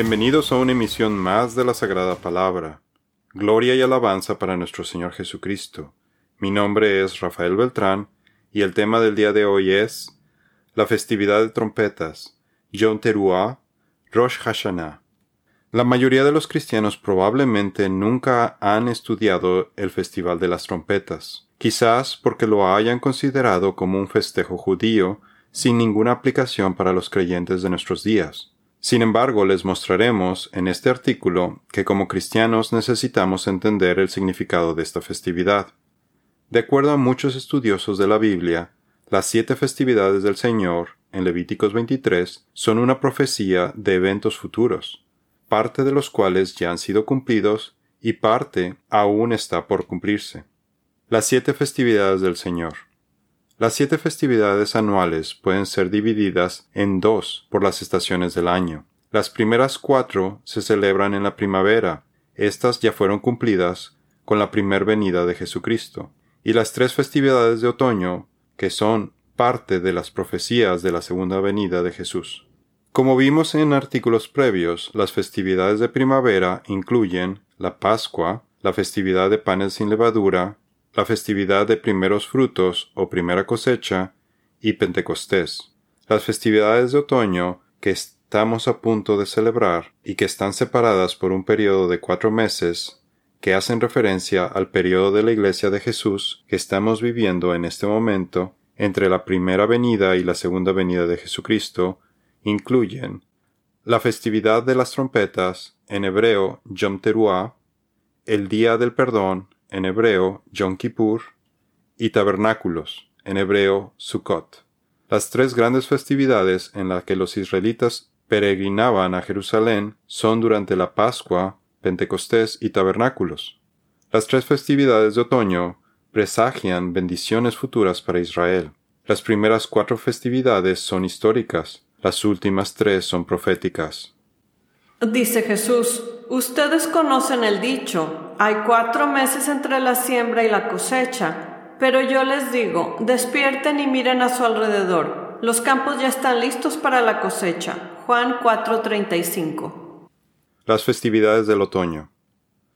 Bienvenidos a una emisión más de la Sagrada Palabra. Gloria y alabanza para nuestro Señor Jesucristo. Mi nombre es Rafael Beltrán y el tema del día de hoy es la festividad de trompetas, Yom Teruah, Rosh Hashanah. La mayoría de los cristianos probablemente nunca han estudiado el Festival de las Trompetas, quizás porque lo hayan considerado como un festejo judío sin ninguna aplicación para los creyentes de nuestros días. Sin embargo, les mostraremos en este artículo que como cristianos necesitamos entender el significado de esta festividad. De acuerdo a muchos estudiosos de la Biblia, las siete festividades del Señor, en Levíticos 23, son una profecía de eventos futuros, parte de los cuales ya han sido cumplidos y parte aún está por cumplirse. Las siete festividades del Señor. Las siete festividades anuales pueden ser divididas en dos por las estaciones del año. Las primeras cuatro se celebran en la primavera. Estas ya fueron cumplidas con la primer venida de Jesucristo. Y las tres festividades de otoño, que son parte de las profecías de la segunda venida de Jesús. Como vimos en artículos previos, las festividades de primavera incluyen la Pascua, la festividad de panes sin levadura, la festividad de primeros frutos o primera cosecha y Pentecostés. Las festividades de otoño que estamos a punto de celebrar y que están separadas por un periodo de cuatro meses que hacen referencia al periodo de la Iglesia de Jesús que estamos viviendo en este momento entre la primera venida y la segunda venida de Jesucristo, incluyen la festividad de las trompetas, en hebreo Yom el Día del Perdón, en hebreo Yom Kippur, y tabernáculos, en hebreo Sukkot. Las tres grandes festividades en las que los israelitas peregrinaban a Jerusalén son durante la Pascua, Pentecostés y tabernáculos. Las tres festividades de otoño presagian bendiciones futuras para Israel. Las primeras cuatro festividades son históricas, las últimas tres son proféticas. Dice Jesús, ustedes conocen el dicho, hay cuatro meses entre la siembra y la cosecha, pero yo les digo, despierten y miren a su alrededor, los campos ya están listos para la cosecha. Juan 4:35. Las festividades del otoño.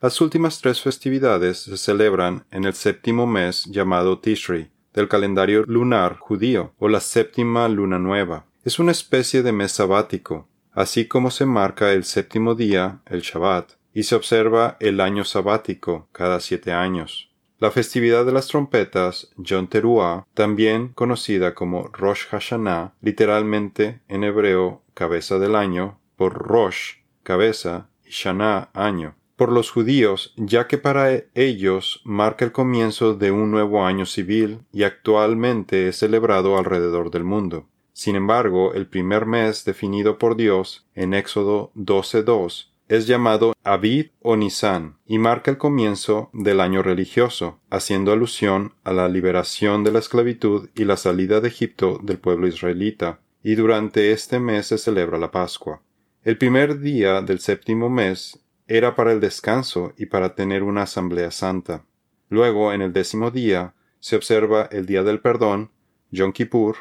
Las últimas tres festividades se celebran en el séptimo mes llamado Tishri, del calendario lunar judío, o la séptima luna nueva. Es una especie de mes sabático, así como se marca el séptimo día, el Shabbat, y se observa el año sabático cada siete años. La festividad de las trompetas, Yom Teruah, también conocida como Rosh Hashanah, literalmente en hebreo cabeza del año, por Rosh, cabeza, y Shana, año, por los judíos, ya que para ellos marca el comienzo de un nuevo año civil y actualmente es celebrado alrededor del mundo. Sin embargo, el primer mes definido por Dios en Éxodo 12.2 es llamado Abid o Nisan y marca el comienzo del año religioso, haciendo alusión a la liberación de la esclavitud y la salida de Egipto del pueblo israelita, y durante este mes se celebra la Pascua. El primer día del séptimo mes era para el descanso y para tener una asamblea santa. Luego, en el décimo día, se observa el día del perdón, Yom Kippur,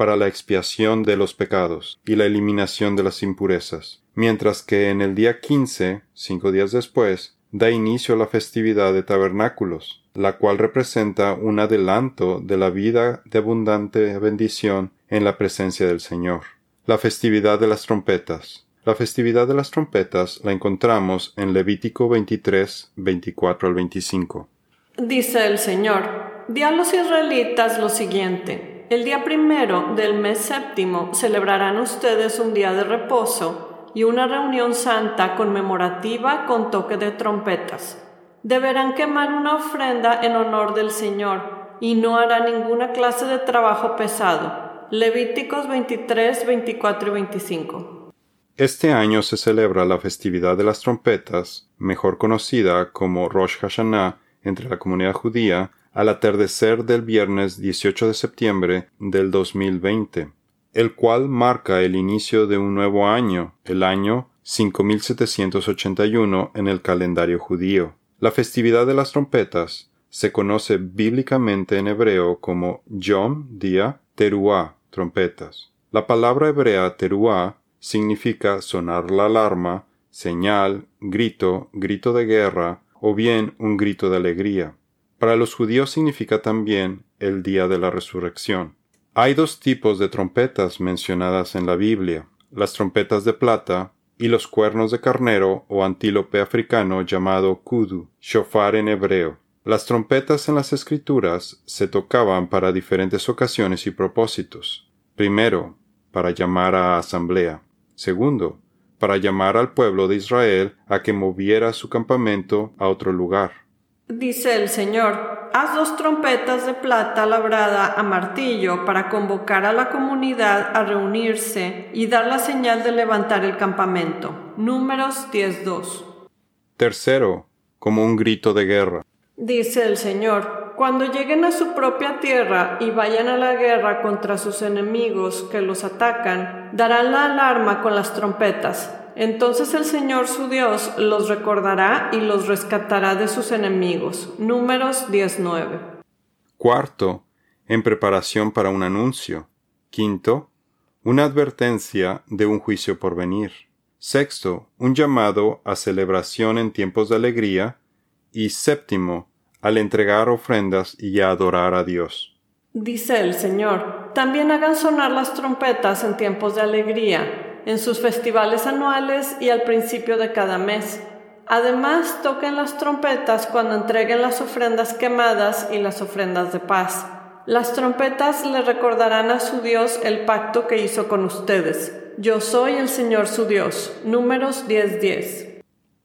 para la expiación de los pecados y la eliminación de las impurezas, mientras que en el día quince, cinco días después, da inicio a la festividad de tabernáculos, la cual representa un adelanto de la vida de abundante bendición en la presencia del Señor. La festividad de las trompetas. La festividad de las trompetas la encontramos en Levítico 23, 24 al 25. Dice el Señor, di a los israelitas lo siguiente. El día primero del mes séptimo celebrarán ustedes un día de reposo y una reunión santa conmemorativa con toque de trompetas. Deberán quemar una ofrenda en honor del Señor y no hará ninguna clase de trabajo pesado. Levíticos 23, 24 y 25. Este año se celebra la festividad de las trompetas, mejor conocida como Rosh Hashanah entre la comunidad judía, al atardecer del viernes 18 de septiembre del 2020, el cual marca el inicio de un nuevo año, el año 5781 en el calendario judío. La festividad de las trompetas se conoce bíblicamente en hebreo como Yom, día, Teruah, trompetas. La palabra hebrea Teruah significa sonar la alarma, señal, grito, grito de guerra, o bien un grito de alegría. Para los judíos significa también el día de la resurrección. Hay dos tipos de trompetas mencionadas en la Biblia, las trompetas de plata y los cuernos de carnero o antílope africano llamado kudu, shofar en hebreo. Las trompetas en las escrituras se tocaban para diferentes ocasiones y propósitos. Primero, para llamar a asamblea. Segundo, para llamar al pueblo de Israel a que moviera su campamento a otro lugar. Dice el Señor, haz dos trompetas de plata labrada a martillo para convocar a la comunidad a reunirse y dar la señal de levantar el campamento. Números 10.2. Tercero, como un grito de guerra. Dice el Señor, cuando lleguen a su propia tierra y vayan a la guerra contra sus enemigos que los atacan, darán la alarma con las trompetas entonces el Señor su Dios los recordará y los rescatará de sus enemigos. Números 19. Cuarto, en preparación para un anuncio. Quinto, una advertencia de un juicio por venir. Sexto, un llamado a celebración en tiempos de alegría. Y séptimo, al entregar ofrendas y a adorar a Dios. Dice el Señor, también hagan sonar las trompetas en tiempos de alegría en sus festivales anuales y al principio de cada mes. Además, toquen las trompetas cuando entreguen las ofrendas quemadas y las ofrendas de paz. Las trompetas le recordarán a su Dios el pacto que hizo con ustedes. Yo soy el Señor su Dios. Números 10:10.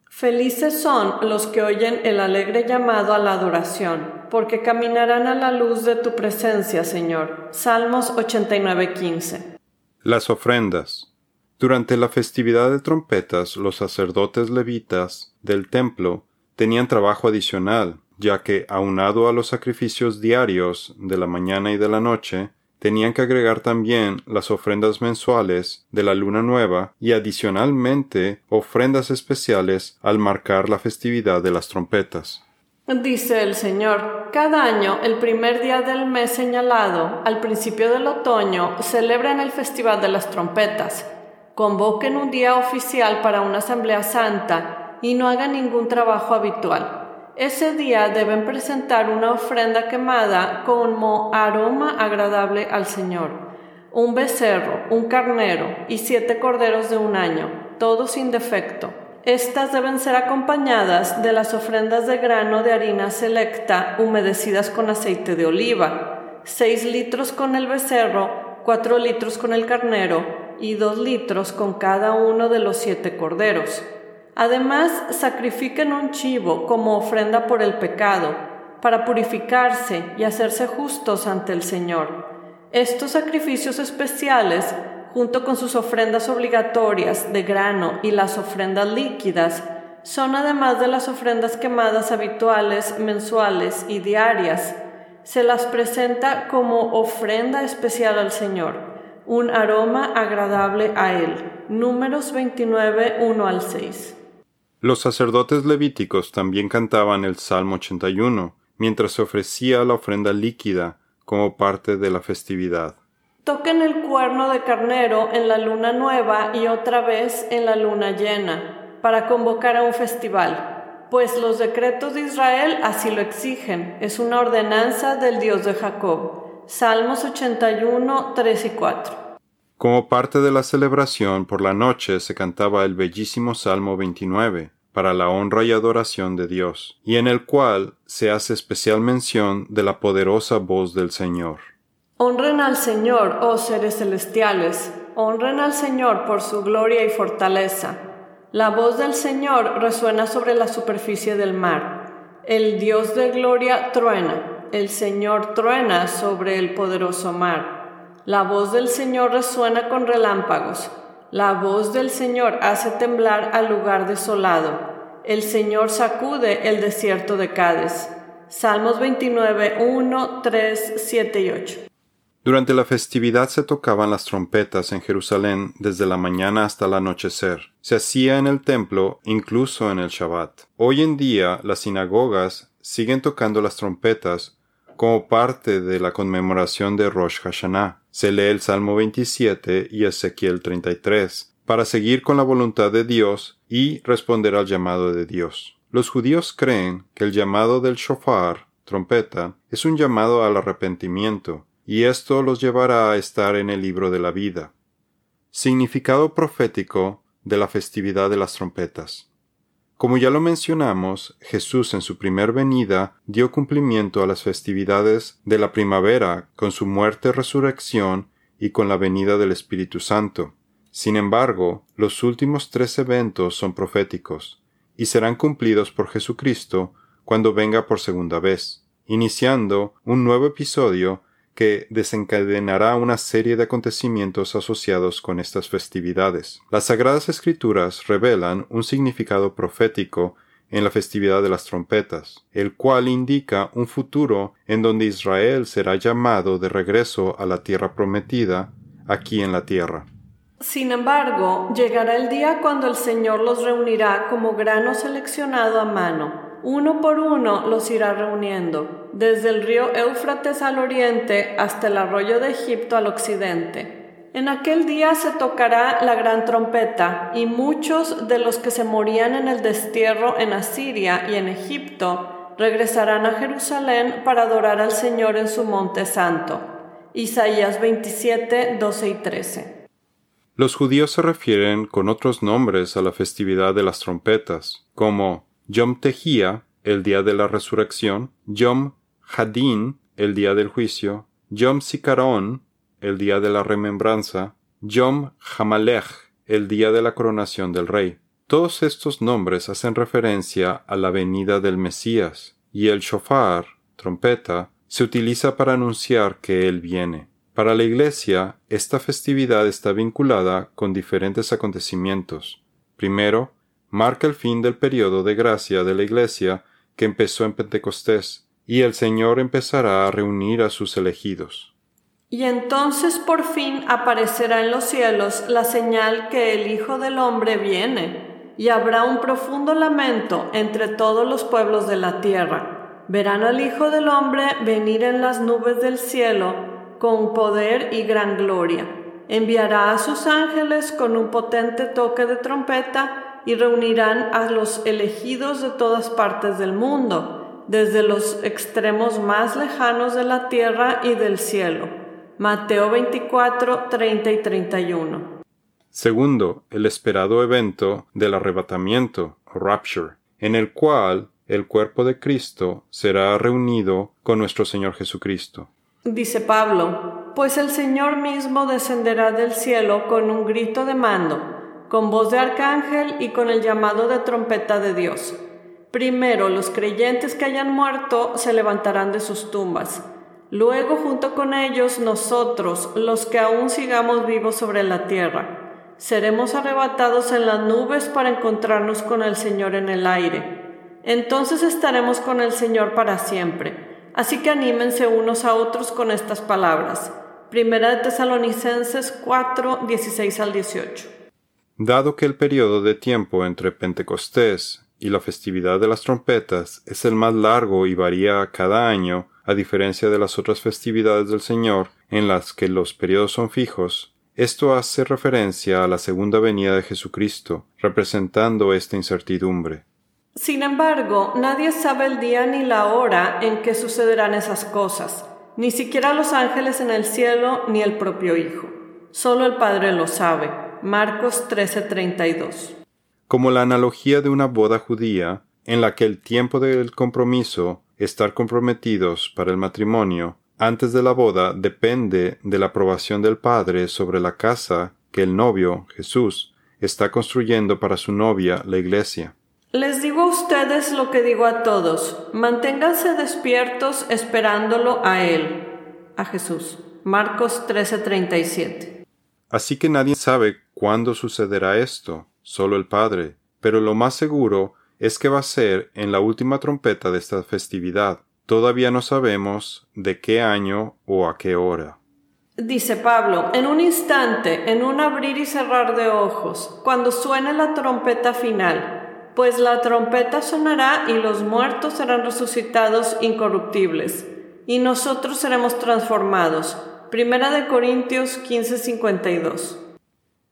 Felices son los que oyen el alegre llamado a la adoración, porque caminarán a la luz de tu presencia, Señor. Salmos 89:15. Las ofrendas. Durante la festividad de trompetas, los sacerdotes levitas del templo tenían trabajo adicional, ya que, aunado a los sacrificios diarios de la mañana y de la noche, tenían que agregar también las ofrendas mensuales de la luna nueva y adicionalmente ofrendas especiales al marcar la festividad de las trompetas. Dice el Señor, cada año, el primer día del mes señalado, al principio del otoño, celebran el Festival de las Trompetas convoquen un día oficial para una asamblea santa y no hagan ningún trabajo habitual. Ese día deben presentar una ofrenda quemada como aroma agradable al Señor, un becerro, un carnero y siete corderos de un año, todos sin defecto. Estas deben ser acompañadas de las ofrendas de grano de harina selecta humedecidas con aceite de oliva, seis litros con el becerro, cuatro litros con el carnero, y dos litros con cada uno de los siete corderos. Además, sacrifiquen un chivo como ofrenda por el pecado, para purificarse y hacerse justos ante el Señor. Estos sacrificios especiales, junto con sus ofrendas obligatorias de grano y las ofrendas líquidas, son además de las ofrendas quemadas habituales, mensuales y diarias. Se las presenta como ofrenda especial al Señor un aroma agradable a él. Números 29, 1 al 6. Los sacerdotes levíticos también cantaban el Salmo 81, mientras se ofrecía la ofrenda líquida como parte de la festividad. Toquen el cuerno de carnero en la luna nueva y otra vez en la luna llena, para convocar a un festival, pues los decretos de Israel así lo exigen, es una ordenanza del Dios de Jacob. Salmos 81, 3 y 4. Como parte de la celebración por la noche se cantaba el bellísimo Salmo 29 para la honra y adoración de Dios, y en el cual se hace especial mención de la poderosa voz del Señor. Honren al Señor, oh seres celestiales, honren al Señor por su gloria y fortaleza. La voz del Señor resuena sobre la superficie del mar. El Dios de gloria truena el Señor truena sobre el poderoso mar. La voz del Señor resuena con relámpagos. La voz del Señor hace temblar al lugar desolado. El Señor sacude el desierto de Cádiz. Salmos 29, 1, 3, 7 y 8. Durante la festividad se tocaban las trompetas en Jerusalén desde la mañana hasta el anochecer. Se hacía en el templo, incluso en el Shabbat. Hoy en día las sinagogas siguen tocando las trompetas como parte de la conmemoración de Rosh Hashanah. Se lee el Salmo 27 y Ezequiel 33, para seguir con la voluntad de Dios y responder al llamado de Dios. Los judíos creen que el llamado del shofar, trompeta, es un llamado al arrepentimiento, y esto los llevará a estar en el libro de la vida. Significado profético de la festividad de las trompetas. Como ya lo mencionamos, Jesús en su primer venida dio cumplimiento a las festividades de la primavera con su muerte, resurrección y con la venida del Espíritu Santo. Sin embargo, los últimos tres eventos son proféticos y serán cumplidos por Jesucristo cuando venga por segunda vez, iniciando un nuevo episodio que desencadenará una serie de acontecimientos asociados con estas festividades. Las Sagradas Escrituras revelan un significado profético en la festividad de las trompetas, el cual indica un futuro en donde Israel será llamado de regreso a la tierra prometida aquí en la tierra. Sin embargo, llegará el día cuando el Señor los reunirá como grano seleccionado a mano uno por uno los irá reuniendo, desde el río Éufrates al oriente hasta el arroyo de Egipto al occidente. En aquel día se tocará la gran trompeta, y muchos de los que se morían en el destierro en Asiria y en Egipto regresarán a Jerusalén para adorar al Señor en su monte santo. Isaías 27, 12 y 13. Los judíos se refieren con otros nombres a la festividad de las trompetas, como Yom Tejía, el día de la resurrección, Yom Hadin, el día del juicio, Yom Sikaron, el día de la remembranza, Yom Hamalech, el día de la coronación del rey. Todos estos nombres hacen referencia a la venida del Mesías, y el shofar, trompeta, se utiliza para anunciar que Él viene. Para la Iglesia, esta festividad está vinculada con diferentes acontecimientos. Primero, marca el fin del periodo de gracia de la Iglesia que empezó en Pentecostés, y el Señor empezará a reunir a sus elegidos. Y entonces por fin aparecerá en los cielos la señal que el Hijo del Hombre viene, y habrá un profundo lamento entre todos los pueblos de la tierra. Verán al Hijo del Hombre venir en las nubes del cielo con poder y gran gloria. Enviará a sus ángeles con un potente toque de trompeta y reunirán a los elegidos de todas partes del mundo, desde los extremos más lejanos de la tierra y del cielo. Mateo 24, 30 y 31. Segundo, el esperado evento del arrebatamiento, rapture, en el cual el cuerpo de Cristo será reunido con nuestro Señor Jesucristo. Dice Pablo, pues el Señor mismo descenderá del cielo con un grito de mando con voz de arcángel y con el llamado de trompeta de Dios. Primero los creyentes que hayan muerto se levantarán de sus tumbas. Luego junto con ellos nosotros, los que aún sigamos vivos sobre la tierra. Seremos arrebatados en las nubes para encontrarnos con el Señor en el aire. Entonces estaremos con el Señor para siempre. Así que anímense unos a otros con estas palabras. Primera de Tesalonicenses 4, 16 al 18. Dado que el periodo de tiempo entre Pentecostés y la festividad de las trompetas es el más largo y varía cada año, a diferencia de las otras festividades del Señor en las que los periodos son fijos, esto hace referencia a la segunda venida de Jesucristo, representando esta incertidumbre. Sin embargo, nadie sabe el día ni la hora en que sucederán esas cosas, ni siquiera los ángeles en el cielo ni el propio Hijo. Solo el Padre lo sabe. Marcos 13:32. Como la analogía de una boda judía, en la que el tiempo del compromiso, estar comprometidos para el matrimonio, antes de la boda depende de la aprobación del padre sobre la casa que el novio, Jesús, está construyendo para su novia, la iglesia. Les digo a ustedes lo que digo a todos, manténganse despiertos esperándolo a Él, a Jesús. Marcos 13:37. Así que nadie sabe cuándo sucederá esto, solo el Padre, pero lo más seguro es que va a ser en la última trompeta de esta festividad. Todavía no sabemos de qué año o a qué hora. Dice Pablo, en un instante, en un abrir y cerrar de ojos, cuando suene la trompeta final, pues la trompeta sonará y los muertos serán resucitados incorruptibles, y nosotros seremos transformados Primera de Corintios 15:52.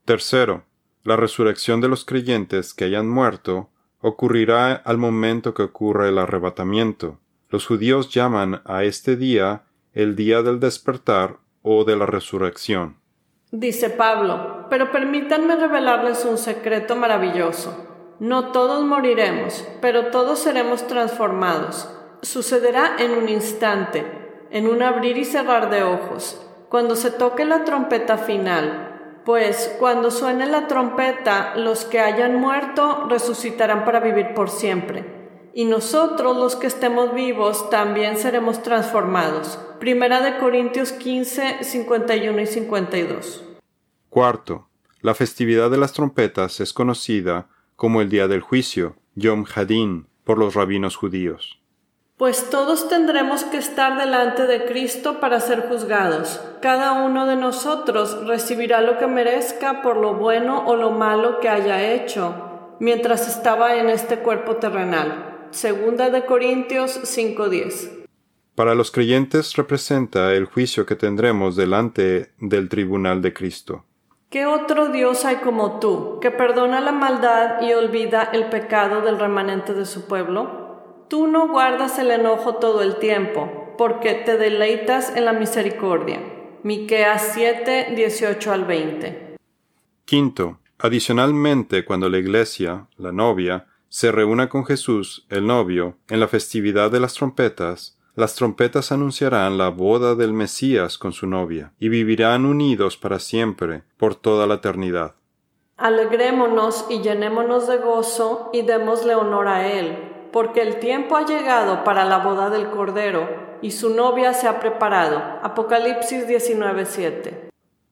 Tercero, La resurrección de los creyentes que hayan muerto ocurrirá al momento que ocurra el arrebatamiento. Los judíos llaman a este día el día del despertar o de la resurrección. Dice Pablo, pero permítanme revelarles un secreto maravilloso. No todos moriremos, pero todos seremos transformados. Sucederá en un instante, en un abrir y cerrar de ojos, cuando se toque la trompeta final. Pues cuando suene la trompeta, los que hayan muerto resucitarán para vivir por siempre y nosotros los que estemos vivos también seremos transformados. Primera de Corintios 15, 51 y 52. Cuarto, la festividad de las trompetas es conocida como el día del juicio, Yom Hadin, por los rabinos judíos. Pues todos tendremos que estar delante de Cristo para ser juzgados. Cada uno de nosotros recibirá lo que merezca por lo bueno o lo malo que haya hecho mientras estaba en este cuerpo terrenal. Segunda de Corintios 5:10. Para los creyentes representa el juicio que tendremos delante del tribunal de Cristo. ¿Qué otro Dios hay como tú, que perdona la maldad y olvida el pecado del remanente de su pueblo? Tú no guardas el enojo todo el tiempo, porque te deleitas en la misericordia. Miqueas 7, 18 al 20. Quinto, adicionalmente, cuando la iglesia, la novia, se reúna con Jesús, el novio, en la festividad de las trompetas, las trompetas anunciarán la boda del Mesías con su novia, y vivirán unidos para siempre, por toda la eternidad. Alegrémonos y llenémonos de gozo y démosle honor a Él, porque el tiempo ha llegado para la boda del Cordero, y su novia se ha preparado. Apocalipsis 19:7.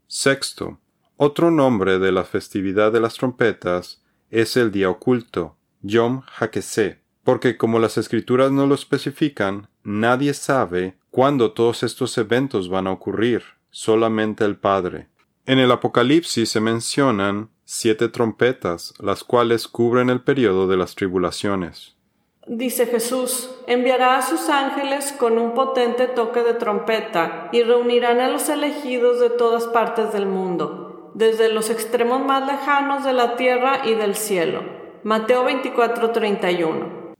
Sexto. Otro nombre de la festividad de las trompetas es el día oculto, Yom HaKeseh, porque como las escrituras no lo especifican, nadie sabe cuándo todos estos eventos van a ocurrir, solamente el Padre. En el Apocalipsis se mencionan siete trompetas, las cuales cubren el periodo de las tribulaciones. Dice Jesús, enviará a sus ángeles con un potente toque de trompeta y reunirán a los elegidos de todas partes del mundo, desde los extremos más lejanos de la tierra y del cielo. Mateo 24:31.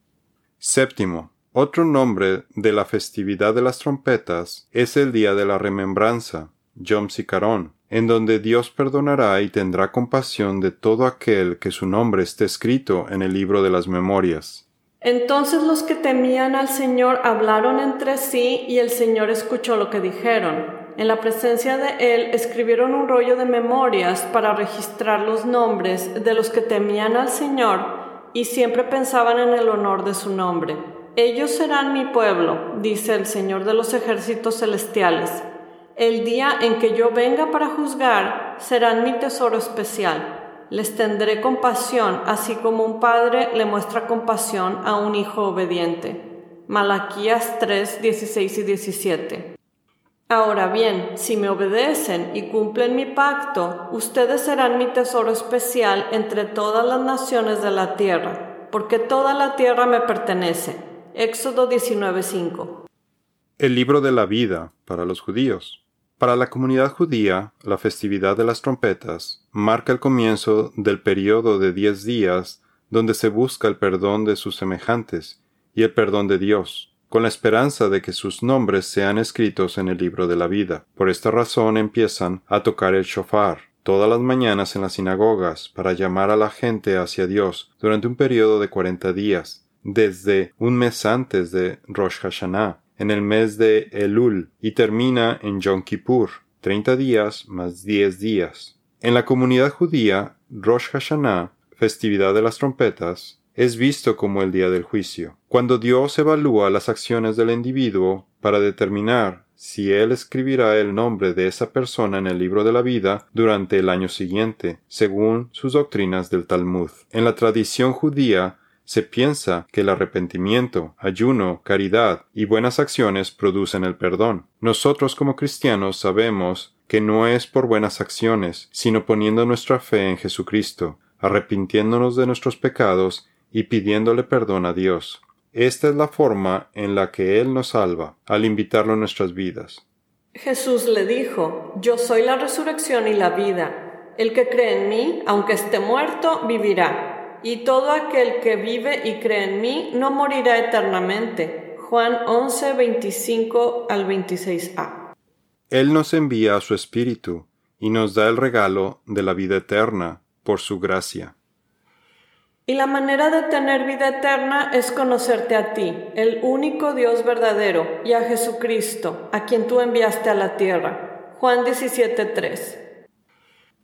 Séptimo. Otro nombre de la festividad de las trompetas es el día de la remembranza, Yom Zikaron, en donde Dios perdonará y tendrá compasión de todo aquel que su nombre esté escrito en el libro de las memorias. Entonces los que temían al Señor hablaron entre sí y el Señor escuchó lo que dijeron en la presencia de él, escribieron un rollo de memorias para registrar los nombres de los que temían al Señor y siempre pensaban en el honor de su nombre. Ellos serán mi pueblo, dice el Señor de los ejércitos celestiales. El día en que yo venga para juzgar, serán mi tesoro especial. Les tendré compasión, así como un padre le muestra compasión a un hijo obediente. Malaquías 3, 16 y 17. Ahora bien, si me obedecen y cumplen mi pacto, ustedes serán mi tesoro especial entre todas las naciones de la tierra, porque toda la tierra me pertenece. Éxodo 19:5. El libro de la vida para los judíos. Para la comunidad judía, la festividad de las trompetas marca el comienzo del periodo de diez días donde se busca el perdón de sus semejantes y el perdón de Dios con la esperanza de que sus nombres sean escritos en el libro de la vida. Por esta razón empiezan a tocar el shofar todas las mañanas en las sinagogas para llamar a la gente hacia Dios durante un periodo de cuarenta días, desde un mes antes de Rosh Hashanah, en el mes de Elul, y termina en Yom Kippur, treinta días más diez días. En la comunidad judía, Rosh Hashanah, festividad de las trompetas, es visto como el día del juicio. Cuando Dios evalúa las acciones del individuo para determinar si Él escribirá el nombre de esa persona en el libro de la vida durante el año siguiente, según sus doctrinas del Talmud. En la tradición judía se piensa que el arrepentimiento, ayuno, caridad y buenas acciones producen el perdón. Nosotros como cristianos sabemos que no es por buenas acciones, sino poniendo nuestra fe en Jesucristo, arrepintiéndonos de nuestros pecados y pidiéndole perdón a Dios. Esta es la forma en la que Él nos salva, al invitarlo a nuestras vidas. Jesús le dijo, Yo soy la resurrección y la vida. El que cree en mí, aunque esté muerto, vivirá. Y todo aquel que vive y cree en mí no morirá eternamente. Juan 11, 25 al 26a. Él nos envía a su Espíritu y nos da el regalo de la vida eterna por su gracia. Y la manera de tener vida eterna es conocerte a ti, el único Dios verdadero, y a Jesucristo, a quien tú enviaste a la tierra. Juan 17:3.